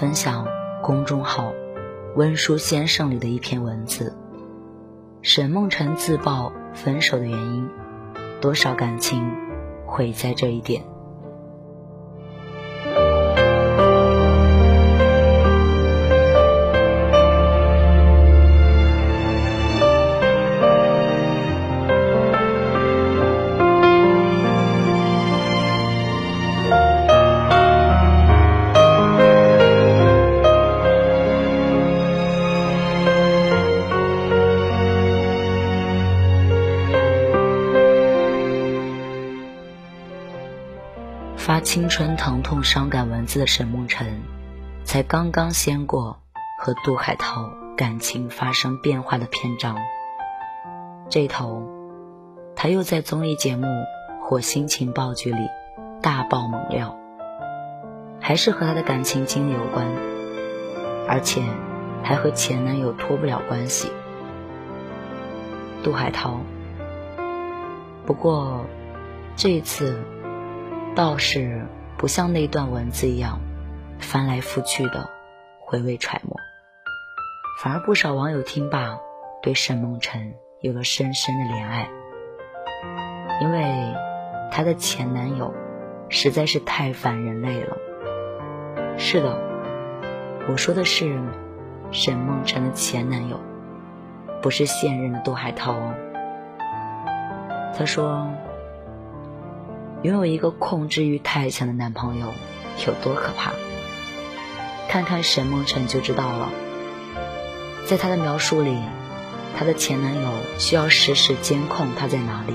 分享公众号“温书先生”里的一篇文字：沈梦辰自曝分手的原因，多少感情毁在这一点。疼痛伤感文字的沈梦辰，才刚刚掀过和杜海涛感情发生变化的篇章。这头，他又在综艺节目火星情报局里大爆猛料，还是和他的感情经历有关，而且还和前男友脱不了关系。杜海涛，不过这一次。倒是不像那段文字一样翻来覆去的回味揣摩，反而不少网友听罢对沈梦辰有了深深的怜爱，因为她的前男友实在是太反人类了。是的，我说的是沈梦辰的前男友，不是现任的杜海涛哦。他说。拥有一个控制欲太强的男朋友有多可怕？看看沈梦辰就知道了。在他的描述里，他的前男友需要时时监控他在哪里，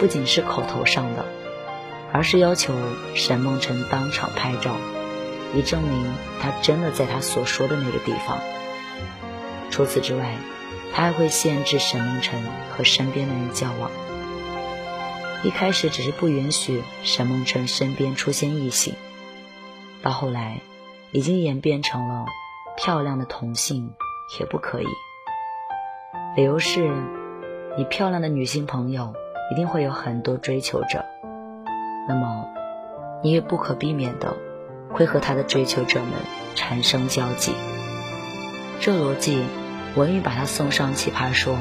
不仅是口头上的，而是要求沈梦辰当场拍照，以证明他真的在他所说的那个地方。除此之外，他还会限制沈梦辰和身边的人交往。一开始只是不允许沈梦辰身边出现异性，到后来，已经演变成了漂亮的同性也不可以。理由是，你漂亮的女性朋友一定会有很多追求者，那么你也不可避免的会和他的追求者们产生交集。这逻辑，文宇把他送上奇葩说，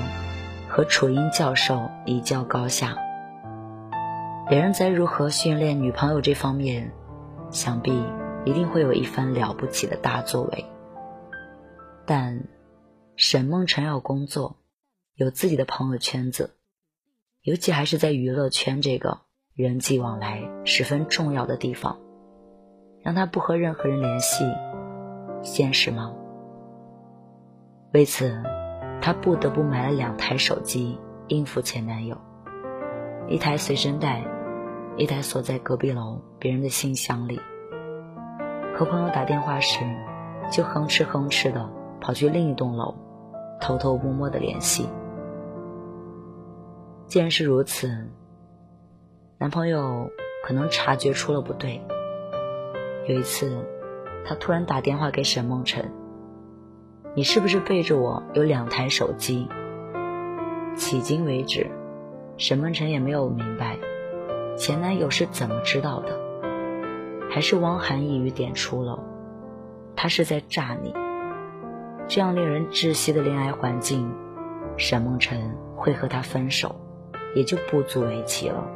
和楚英教授一较高下。别人在如何训练女朋友这方面，想必一定会有一番了不起的大作为。但沈梦辰要工作，有自己的朋友圈子，尤其还是在娱乐圈这个人际往来十分重要的地方，让他不和任何人联系，现实吗？为此，他不得不买了两台手机应付前男友，一台随身带。一台锁在隔壁楼别人的信箱里，和朋友打电话时，就哼哧哼哧的跑去另一栋楼，偷偷摸摸的联系。既然是如此，男朋友可能察觉出了不对。有一次，他突然打电话给沈梦辰：“你是不是背着我有两台手机？”迄今为止，沈梦辰也没有明白。前男友是怎么知道的？还是汪涵一语点出了，他是在诈你？这样令人窒息的恋爱环境，沈梦辰会和他分手，也就不足为奇了。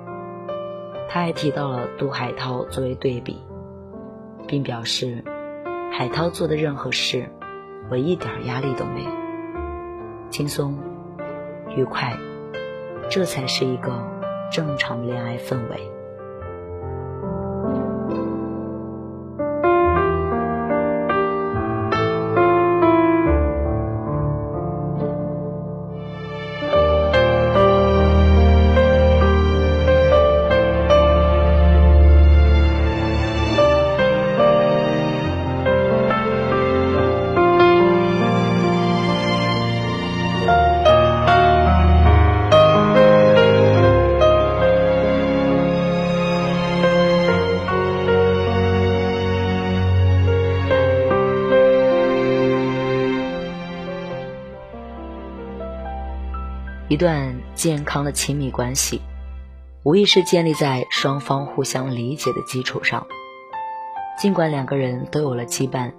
他还提到了杜海涛作为对比，并表示，海涛做的任何事，我一点压力都没有，轻松、愉快，这才是一个。正常恋爱氛围。一段健康的亲密关系，无疑是建立在双方互相理解的基础上。尽管两个人都有了羁绊，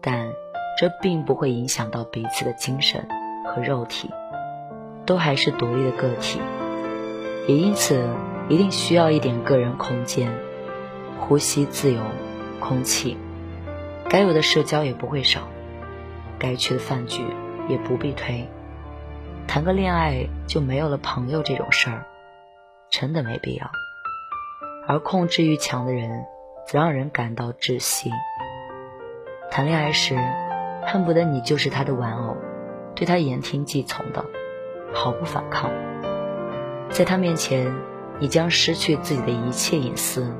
但这并不会影响到彼此的精神和肉体，都还是独立的个体，也因此一定需要一点个人空间，呼吸自由空气，该有的社交也不会少，该去的饭局也不必推。谈个恋爱就没有了朋友这种事儿，真的没必要。而控制欲强的人。则让人感到窒息。谈恋爱时，恨不得你就是他的玩偶，对他言听计从的，毫不反抗。在他面前，你将失去自己的一切隐私、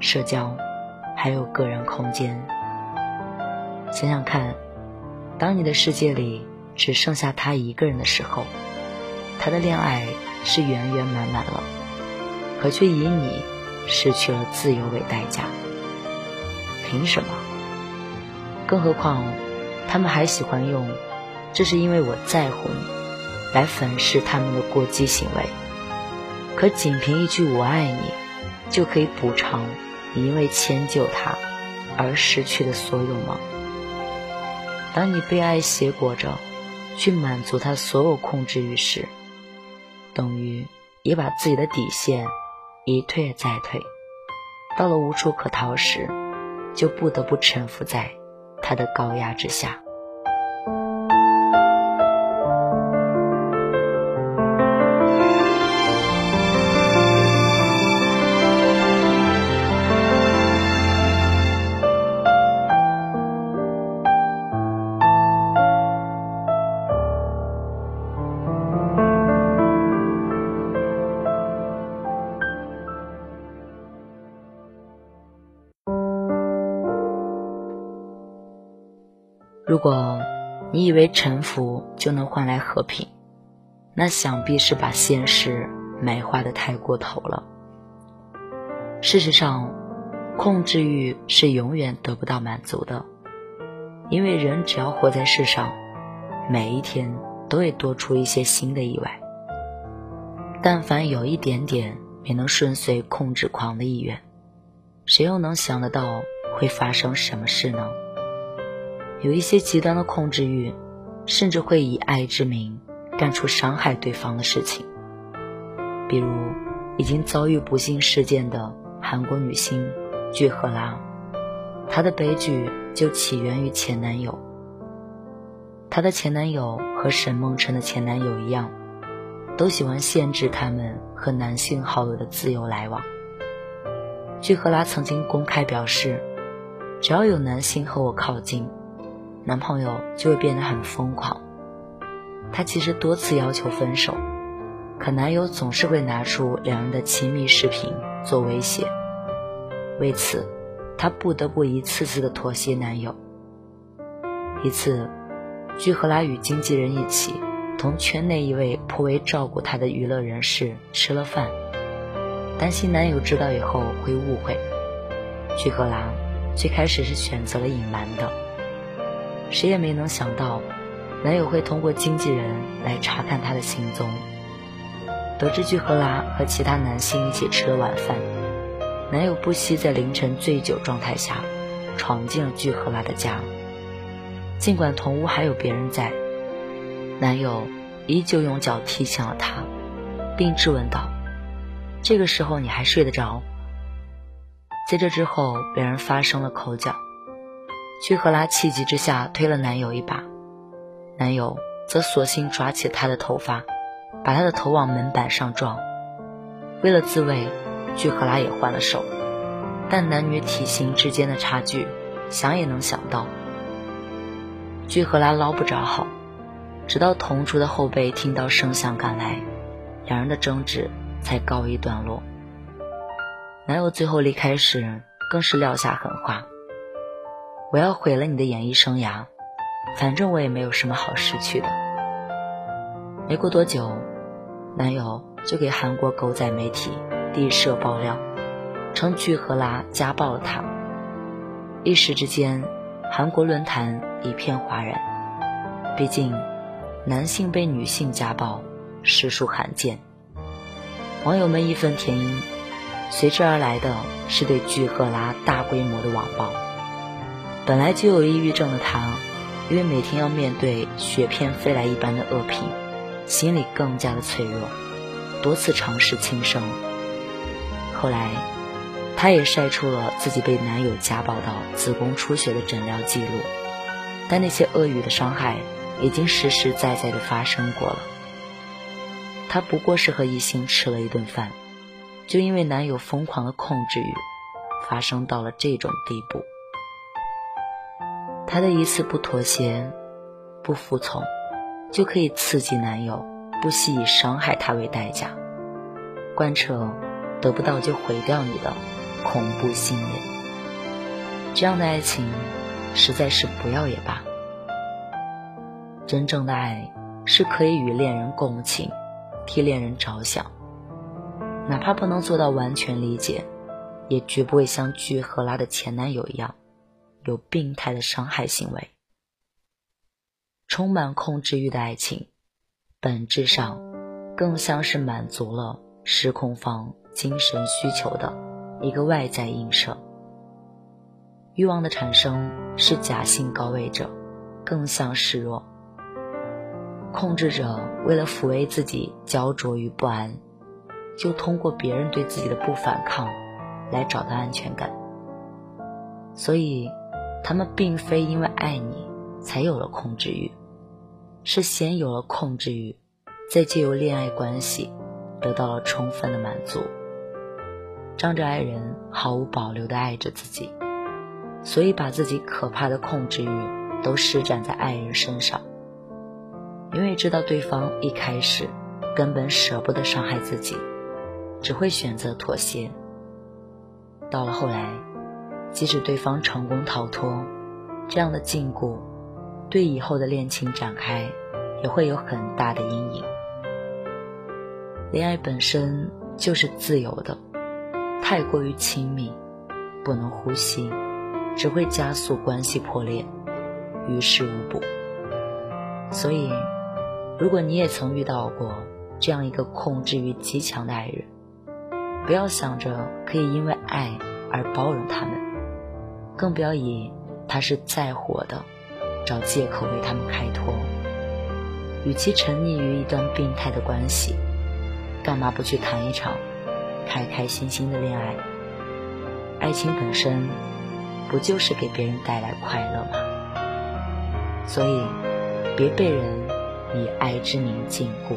社交，还有个人空间。想想看，当你的世界里只剩下他一个人的时候，他的恋爱是圆圆满满了，可却以你失去了自由为代价。凭什么？更何况，他们还喜欢用“这是因为我在乎你”来粉饰他们的过激行为。可仅凭一句“我爱你”，就可以补偿你因为迁就他而失去的所有吗？当你被爱挟裹着去满足他所有控制欲时，等于也把自己的底线一退再退。到了无处可逃时，就不得不臣服在他的高压之下。你以为臣服就能换来和平，那想必是把现实美化的太过头了。事实上，控制欲是永远得不到满足的，因为人只要活在世上，每一天都会多出一些新的意外。但凡有一点点没能顺遂控制狂的意愿，谁又能想得到会发生什么事呢？有一些极端的控制欲，甚至会以爱之名干出伤害对方的事情。比如，已经遭遇不幸事件的韩国女星具赫拉，她的悲剧就起源于前男友。她的前男友和沈梦辰的前男友一样，都喜欢限制他们和男性好友的自由来往。具赫拉曾经公开表示，只要有男性和我靠近。男朋友就会变得很疯狂。她其实多次要求分手，可男友总是会拿出两人的亲密视频做威胁。为此，她不得不一次次的妥协男友。一次，具赫拉与经纪人一起同圈内一位颇为照顾她的娱乐人士吃了饭，担心男友知道以后会误会，具赫拉最开始是选择了隐瞒的。谁也没能想到，男友会通过经纪人来查看她的行踪。得知具赫拉和其他男性一起吃了晚饭，男友不惜在凌晨醉酒状态下闯进了具赫拉的家。尽管同屋还有别人在，男友依旧用脚踢向了她，并质问道：“这个时候你还睡得着？”在这之后，两人发生了口角。居赫拉气急之下推了男友一把，男友则索性抓起她的头发，把她的头往门板上撞。为了自卫，居赫拉也还了手，但男女体型之间的差距，想也能想到。居赫拉捞不着好，直到同住的后辈听到声响赶来，两人的争执才告一段落。男友最后离开时，更是撂下狠话。我要毁了你的演艺生涯，反正我也没有什么好失去的。没过多久，男友就给韩国狗仔媒体递社爆料，称具赫拉家暴了他。一时之间，韩国论坛一片哗然。毕竟，男性被女性家暴，实属罕见。网友们义愤填膺，随之而来的是对巨赫拉大规模的网暴。本来就有抑郁症的他，因为每天要面对雪片飞来一般的恶评，心里更加的脆弱，多次尝试轻生。后来，她也晒出了自己被男友家暴到子宫出血的诊疗记录，但那些恶语的伤害。已经实实在在的发生过了。她不过是和异性吃了一顿饭，就因为男友疯狂的控制欲，发生到了这种地步。她的一次不妥协、不服从，就可以刺激男友不惜以伤害她为代价，贯彻得不到就毁掉你的恐怖信念。这样的爱情，实在是不要也罢。真正的爱是可以与恋人共情，替恋人着想，哪怕不能做到完全理解，也绝不会像巨赫拉的前男友一样，有病态的伤害行为。充满控制欲的爱情，本质上更像是满足了失控方精神需求的一个外在映射。欲望的产生是假性高位者，更像示弱。控制者为了抚慰自己焦灼与不安，就通过别人对自己的不反抗来找到安全感。所以，他们并非因为爱你才有了控制欲，是先有了控制欲，再借由恋爱关系得到了充分的满足，仗着爱人毫无保留的爱着自己，所以把自己可怕的控制欲都施展在爱人身上。因为知道对方一开始根本舍不得伤害自己，只会选择妥协。到了后来，即使对方成功逃脱，这样的禁锢对以后的恋情展开也会有很大的阴影。恋爱本身就是自由的，太过于亲密，不能呼吸，只会加速关系破裂，于事无补。所以。如果你也曾遇到过这样一个控制欲极强的爱人，不要想着可以因为爱而包容他们，更不要以他是在乎的找借口为他们开脱。与其沉溺于一段病态的关系，干嘛不去谈一场开开心心的恋爱？爱情本身不就是给别人带来快乐吗？所以，别被人。以爱之名禁锢。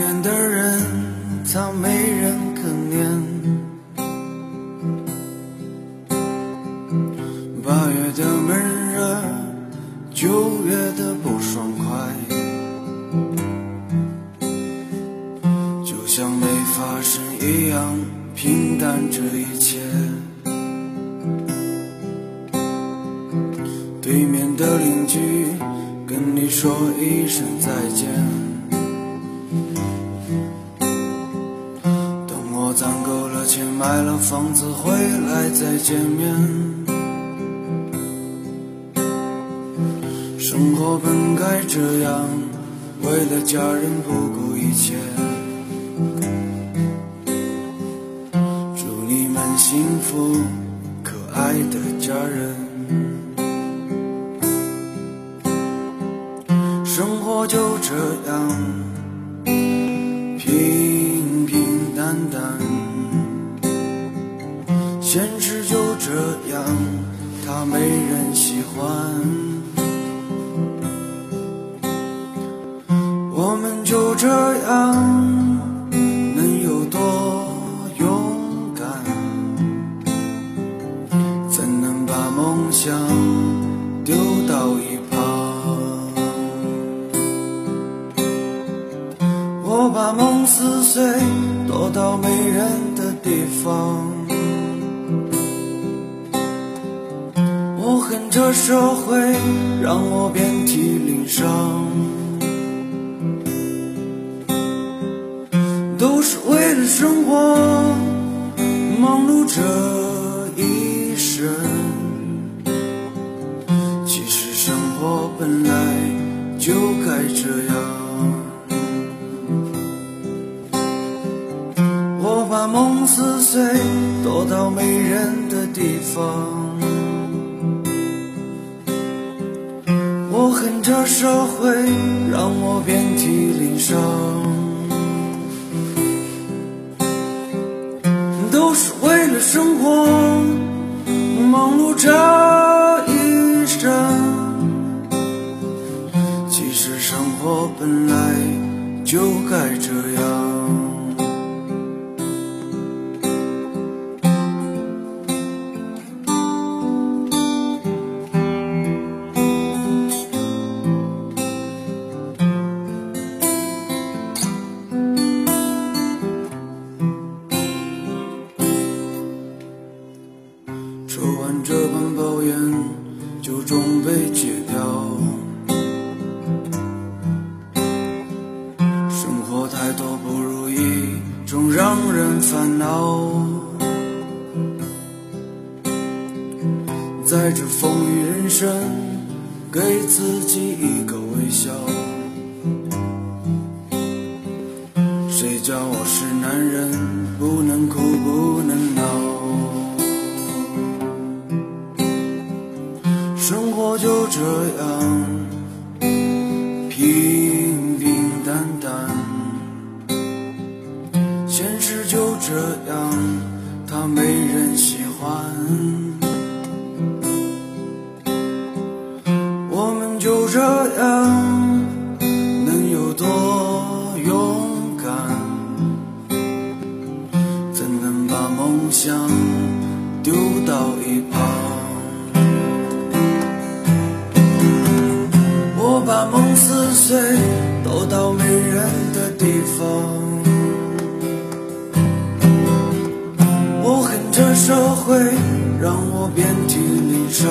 念的人早没人可念，八月的闷热，九月的不爽快，就像没发生一样平淡这一切。对面的邻居跟你说一声再见。房子回来再见面。生活本该这样，为了家人不顾一切。祝你们幸福，可爱的家人。生活就这样，没人喜欢。我们就这样，社会，让我遍体鳞伤。都是为了生活，忙碌这一生。其实生活本来就该这样。我把梦撕碎，躲到没人的地方。我恨这社会，让我遍体鳞伤。都是为了生活，忙碌这一生。其实生活本来就该这样。谁叫我是男人，不能哭不能闹。生活就这样，平平淡淡。现实就这把梦撕碎，躲到没人的地方。我恨这社会，让我遍体鳞伤。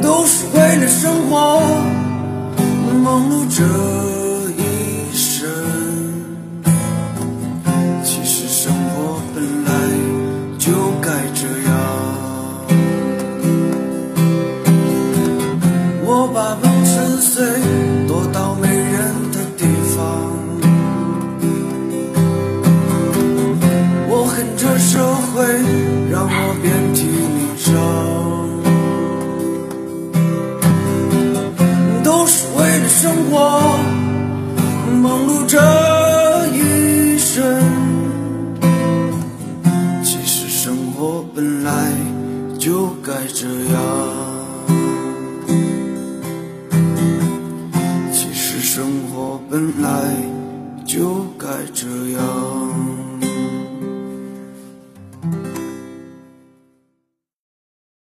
都是为了生活，忙碌着